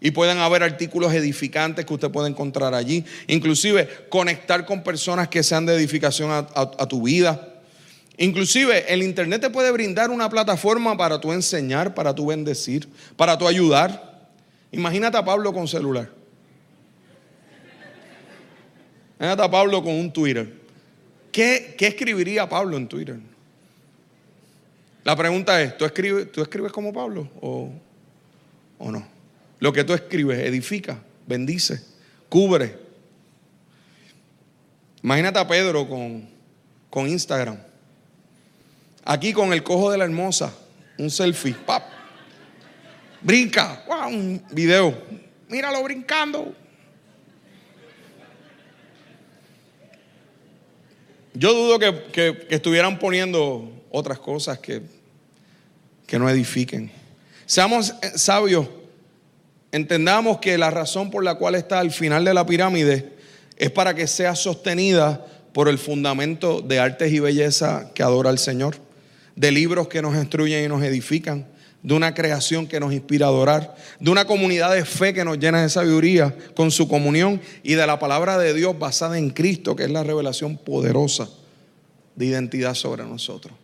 Y pueden haber artículos edificantes que usted puede encontrar allí. Inclusive conectar con personas que sean de edificación a, a tu vida. Inclusive el Internet te puede brindar una plataforma para tu enseñar, para tu bendecir, para tu ayudar. Imagínate a Pablo con celular. Imagínate a Pablo con un Twitter. ¿Qué, escribiría Pablo en Twitter? La pregunta es, ¿tú escribes, ¿tú escribes como Pablo o, o no? Lo que tú escribes edifica, bendice, cubre. Imagínate a Pedro con, con Instagram. Aquí con el cojo de la hermosa, un selfie, pap. Brinca, wow, un video. Míralo brincando. Yo dudo que, estuvieran poniendo otras cosas que, que no edifiquen. Seamos eh, sabios, entendamos que la razón por la cual está al final de la pirámide es para que sea sostenida por el fundamento de artes y belleza que adora al Señor de libros que nos instruyen y nos edifican, de una creación que nos inspira a adorar, de una comunidad de fe que nos llena de sabiduría con su comunión y de la palabra de Dios basada en Cristo, que es la revelación poderosa de identidad sobre nosotros.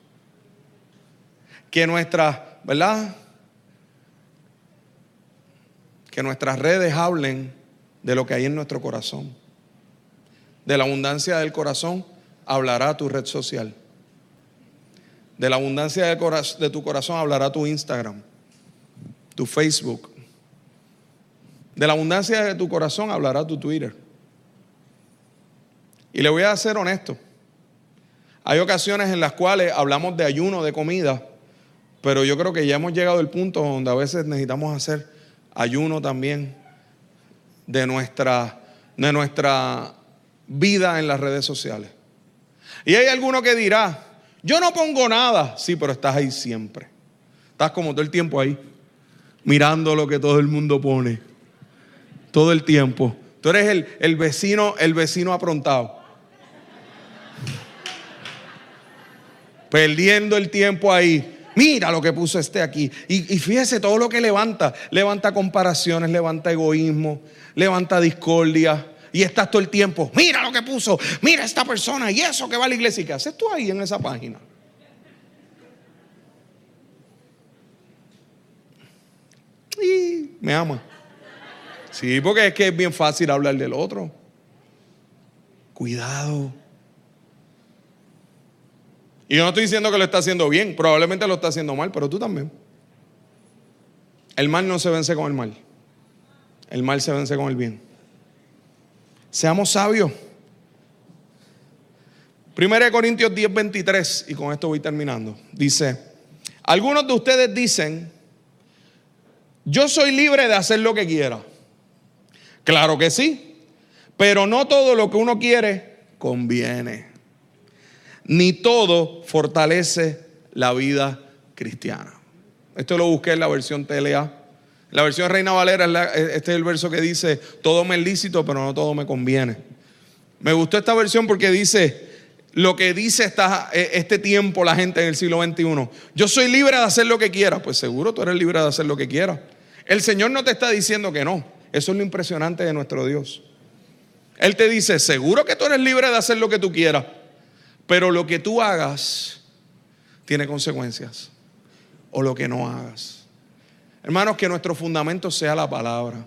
Que nuestras, ¿verdad? Que nuestras redes hablen de lo que hay en nuestro corazón. De la abundancia del corazón hablará tu red social. De la abundancia de tu corazón hablará tu Instagram, tu Facebook. De la abundancia de tu corazón hablará tu Twitter. Y le voy a ser honesto. Hay ocasiones en las cuales hablamos de ayuno, de comida, pero yo creo que ya hemos llegado al punto donde a veces necesitamos hacer ayuno también de nuestra, de nuestra vida en las redes sociales. Y hay alguno que dirá, yo no pongo nada, sí, pero estás ahí siempre. Estás como todo el tiempo ahí, mirando lo que todo el mundo pone. Todo el tiempo. Tú eres el, el vecino, el vecino aprontado. Perdiendo el tiempo ahí. Mira lo que puso este aquí. Y, y, fíjese todo lo que levanta. Levanta comparaciones, levanta egoísmo, levanta discordia. Y estás todo el tiempo. Mira lo que puso. Mira esta persona y eso que va a la iglesia. ¿Y qué haces tú ahí en esa página? Y me ama. Sí, porque es que es bien fácil hablar del otro. Cuidado. Y yo no estoy diciendo que lo está haciendo bien, probablemente lo está haciendo mal, pero tú también. El mal no se vence con el mal. El mal se vence con el bien. Seamos sabios. 1 Corintios 10, 23, y con esto voy terminando. Dice, algunos de ustedes dicen, yo soy libre de hacer lo que quiera. Claro que sí, pero no todo lo que uno quiere conviene. Ni todo fortalece la vida cristiana. Esto lo busqué en la versión TLA. La versión Reina Valera, este es el verso que dice, todo me es lícito, pero no todo me conviene. Me gustó esta versión porque dice, lo que dice esta, e, este tiempo la gente en el siglo XXI. Yo soy libre de hacer lo que quiera. Pues seguro tú eres libre de hacer lo que quieras. El Señor no te está diciendo que no. Eso es lo impresionante de nuestro Dios. Él te dice, seguro que tú eres libre de hacer lo que tú quieras, pero lo que tú hagas tiene consecuencias. O lo que no hagas. Hermanos, que nuestro fundamento sea la palabra.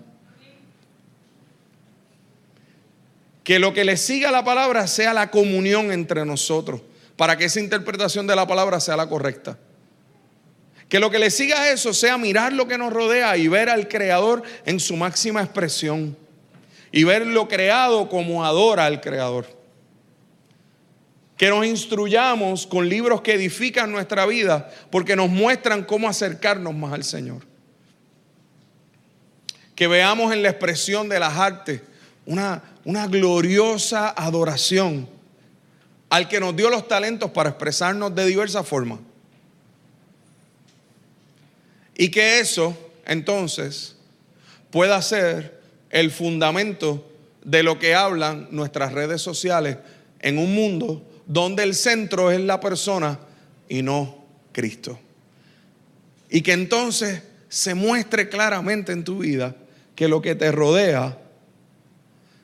Que lo que le siga a la palabra sea la comunión entre nosotros, para que esa interpretación de la palabra sea la correcta. Que lo que le siga a eso sea mirar lo que nos rodea y ver al Creador en su máxima expresión. Y ver lo creado como adora al Creador. Que nos instruyamos con libros que edifican nuestra vida porque nos muestran cómo acercarnos más al Señor. Que veamos en la expresión de las artes una, una gloriosa adoración al que nos dio los talentos para expresarnos de diversas formas. Y que eso, entonces, pueda ser el fundamento de lo que hablan nuestras redes sociales en un mundo donde el centro es la persona y no Cristo. Y que entonces se muestre claramente en tu vida que lo que te rodea,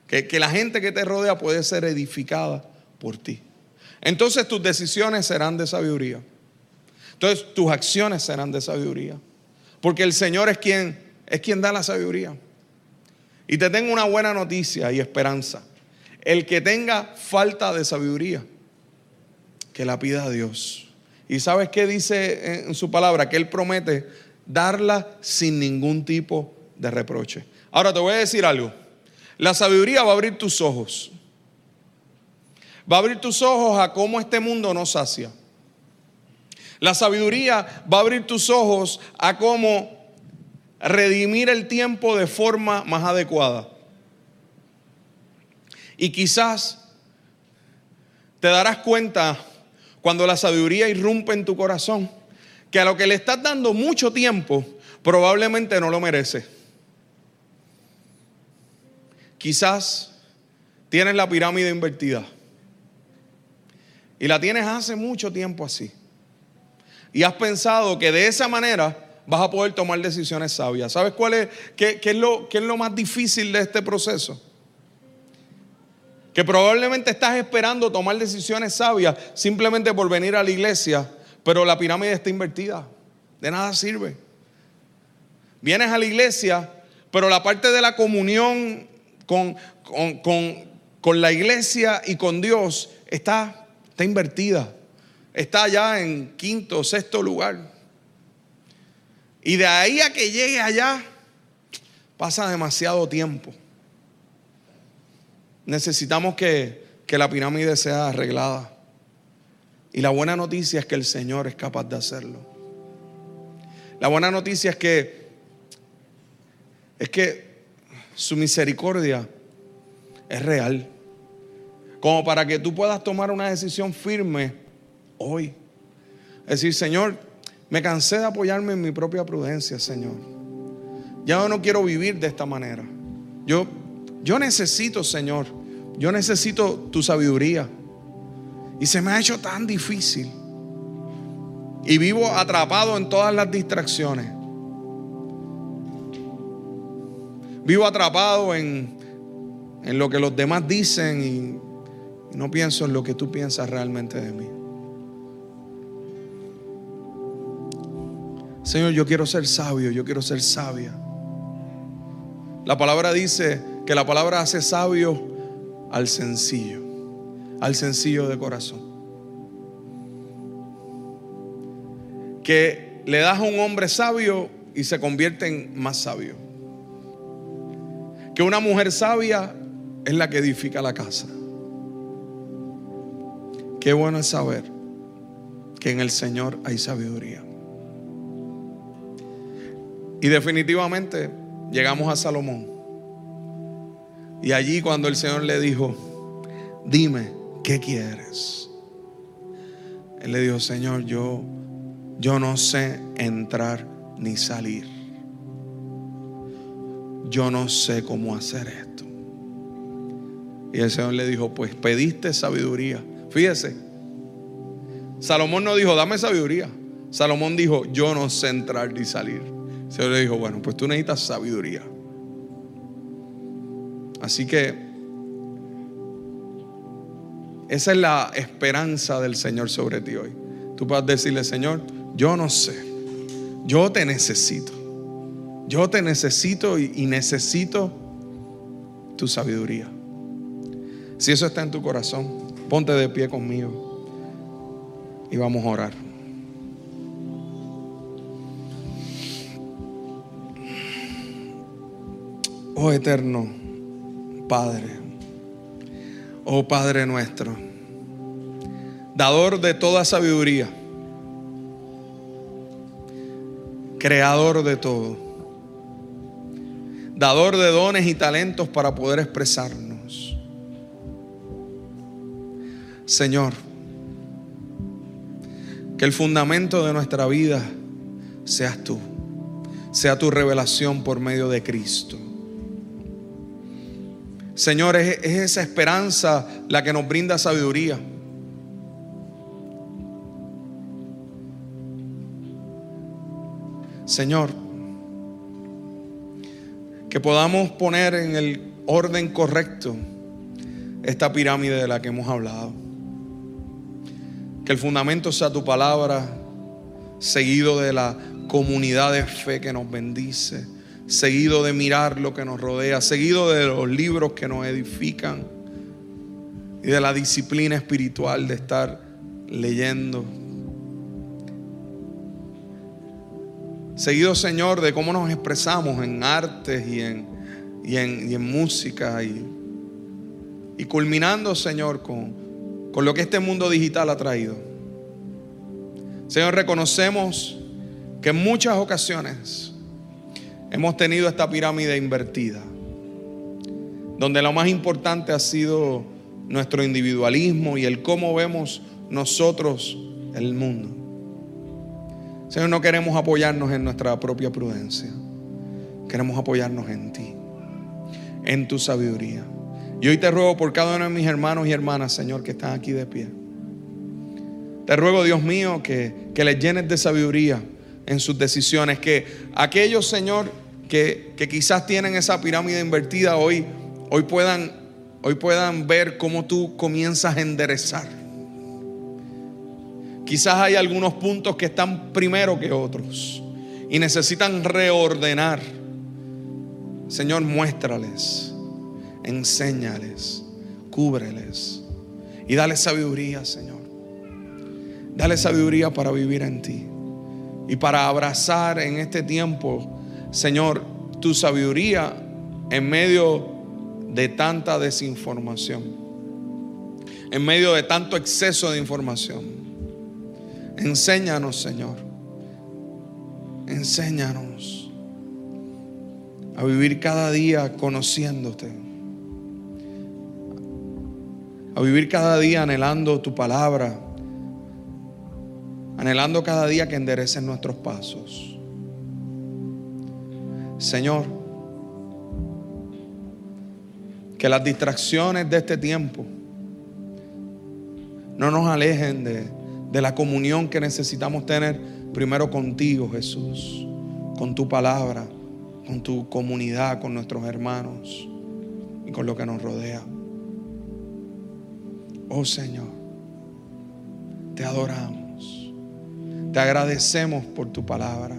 que, la gente que te rodea puede ser edificada por ti. Entonces tus decisiones serán de sabiduría. Entonces tus acciones serán de sabiduría. Porque el Señor es quien, es quien da la sabiduría. Y te tengo una buena noticia y esperanza. El que tenga falta de sabiduría, que la pida a Dios. ¿Y sabes qué dice en su palabra? Que Él promete darla sin ningún tipo de reproche. Ahora te voy a decir algo. La sabiduría va a abrir tus ojos. Va a abrir tus ojos a cómo este mundo nos sacia. La sabiduría va a abrir tus ojos a cómo redimir el tiempo de forma más adecuada. Y quizás te darás cuenta cuando la sabiduría irrumpe en tu corazón que a lo que le estás dando mucho tiempo probablemente no lo merece. Quizás tienes la pirámide invertida y la tienes hace mucho tiempo así y has pensado que de esa manera vas a poder tomar decisiones sabias. ¿Sabes cuál es, qué, es lo, qué es lo más difícil de este proceso? Que probablemente estás esperando tomar decisiones sabias simplemente por venir a la iglesia, pero la pirámide está invertida. De nada sirve. Vienes a la iglesia, pero la parte de la comunión con, con la iglesia y con Dios está, está invertida está ya en quinto o sexto lugar. Y de ahí a que llegue allá, pasa demasiado tiempo. Necesitamos que, que la pirámide sea arreglada. Y la buena noticia es que el Señor es capaz de hacerlo. La buena noticia es que es que su misericordia es real. Como para que tú puedas tomar una decisión firme hoy. Es decir, Señor, me cansé de apoyarme en mi propia prudencia, Señor. Ya no quiero vivir de esta manera. Yo, yo necesito, Señor, yo necesito tu sabiduría. Y se me ha hecho tan difícil. Y vivo atrapado en todas las distracciones. Vivo atrapado en, en lo que los demás dicen y no pienso en lo que tú piensas realmente de mí. Señor, yo quiero ser sabio, yo quiero ser sabia. La palabra dice que la palabra hace sabio al sencillo, al sencillo de corazón. Que le das a un hombre sabio y se convierte en más sabio. Que una mujer sabia es la que edifica la casa. Qué bueno es saber que en el Señor hay sabiduría. Y definitivamente llegamos a Salomón. Y allí cuando el Señor le dijo, dime, ¿qué quieres? Él le dijo, Señor, yo, yo no sé entrar ni salir. Yo no sé cómo hacer esto. Y el Señor le dijo, pues pediste sabiduría. Fíjese, Salomón no dijo, dame sabiduría. Salomón dijo, yo no sé entrar ni salir. El Señor le dijo, bueno, pues tú necesitas sabiduría. Así que esa es la esperanza del Señor sobre ti hoy. Tú puedes decirle, Señor, yo no sé, yo te necesito. Yo te necesito y, necesito tu sabiduría. Si eso está en tu corazón, ponte de pie conmigo y vamos a orar. Oh eterno Padre, oh Padre nuestro, dador de toda sabiduría, creador de todo, dador de dones y talentos para poder expresarnos. Señor, que el fundamento de nuestra vida seas tú, sea tu revelación por medio de Cristo. Señor, es, esa esperanza la que nos brinda sabiduría. Señor, que podamos poner en el orden correcto esta pirámide de la que hemos hablado. Que el fundamento sea tu palabra, seguido de la comunidad de fe que nos bendice seguido de mirar lo que nos rodea, seguido de los libros que nos edifican y de la disciplina espiritual de estar leyendo. Seguido, Señor, de cómo nos expresamos en artes y en, y en, música y, y culminando, Señor, con, con lo que este mundo digital ha traído. Señor, reconocemos que en muchas ocasiones hemos tenido esta pirámide invertida, donde lo más importante ha sido nuestro individualismo y el cómo vemos nosotros el mundo. Señor, no queremos apoyarnos en nuestra propia prudencia, queremos apoyarnos en ti, en tu sabiduría. Y hoy te ruego por cada uno de mis hermanos y hermanas, Señor, que están aquí de pie. Te ruego, Dios mío, que, que les llenes de sabiduría en sus decisiones. Que aquellos, Señor, que, quizás tienen esa pirámide invertida hoy, hoy puedan, hoy puedan ver cómo tú comienzas a enderezar. Quizás hay algunos puntos que están primero que otros y necesitan reordenar. Señor, muéstrales, enséñales, cúbreles y dale sabiduría, Señor. Dale sabiduría para vivir en ti y para abrazar en este tiempo, Señor, tu sabiduría en medio de tanta desinformación. en medio de tanto exceso de información. Enséñanos, Señor. Enséñanos a vivir cada día conociéndote. A vivir cada día anhelando tu palabra. Anhelando cada día que enderecen nuestros pasos. Señor, que las distracciones de este tiempo no nos alejen de, de la comunión que necesitamos tener primero contigo, Jesús, con tu palabra, con tu comunidad, con nuestros hermanos y con lo que nos rodea. Oh Señor, te adoramos, te agradecemos por tu palabra.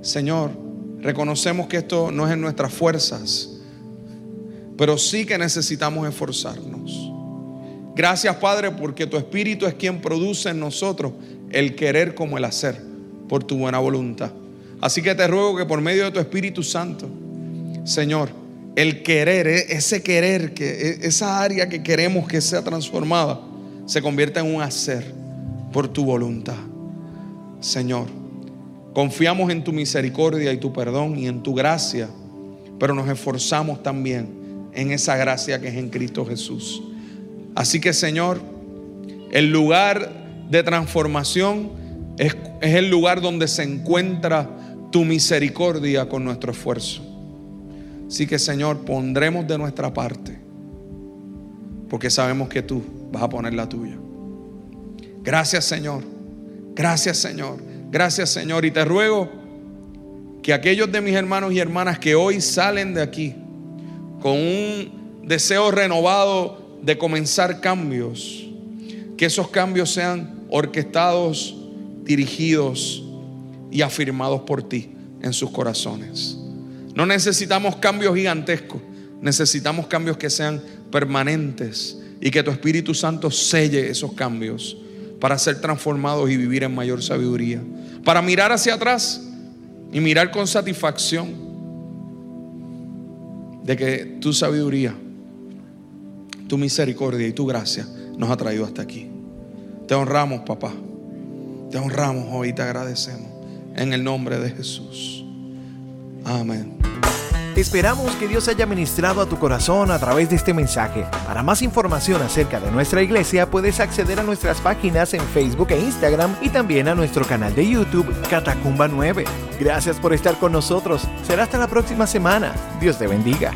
Señor, reconocemos que esto no es en nuestras fuerzas, pero sí que necesitamos esforzarnos. Gracias Padre porque tu Espíritu es quien produce en nosotros el querer como el hacer por tu buena voluntad. Así que te ruego que por medio de tu Espíritu Santo, Señor, el querer, e-, ese querer, que e-, esa área que queremos que sea transformada, se convierta en un hacer por tu voluntad. Señor, confiamos en tu misericordia y tu perdón y en tu gracia, pero nos esforzamos también en esa gracia que es en Cristo Jesús. Así que Señor, el lugar de transformación es, el lugar donde se encuentra tu misericordia con nuestro esfuerzo. Así que Señor, pondremos de nuestra parte, porque sabemos que tú vas a poner la tuya. Gracias Señor, gracias Señor, gracias Señor. Y te ruego que aquellos de mis hermanos y hermanas que hoy salen de aquí con un deseo renovado de comenzar cambios, que esos cambios sean orquestados, dirigidos y afirmados por ti en sus corazones. No necesitamos cambios gigantescos, necesitamos cambios que sean permanentes y que tu Espíritu Santo selle esos cambios para ser transformados y vivir en mayor sabiduría. Para mirar hacia atrás y mirar con satisfacción de que tu sabiduría tu misericordia y tu gracia nos ha traído hasta aquí. Te honramos, papá. Te honramos hoy y te agradecemos. En el nombre de Jesús. Amén. Esperamos que Dios haya ministrado a tu corazón a través de este mensaje. Para más información acerca de nuestra iglesia puedes acceder a nuestras páginas en Facebook e Instagram y también a nuestro canal de YouTube Catacumba 9. Gracias por estar con nosotros. Será hasta la próxima semana. Dios te bendiga.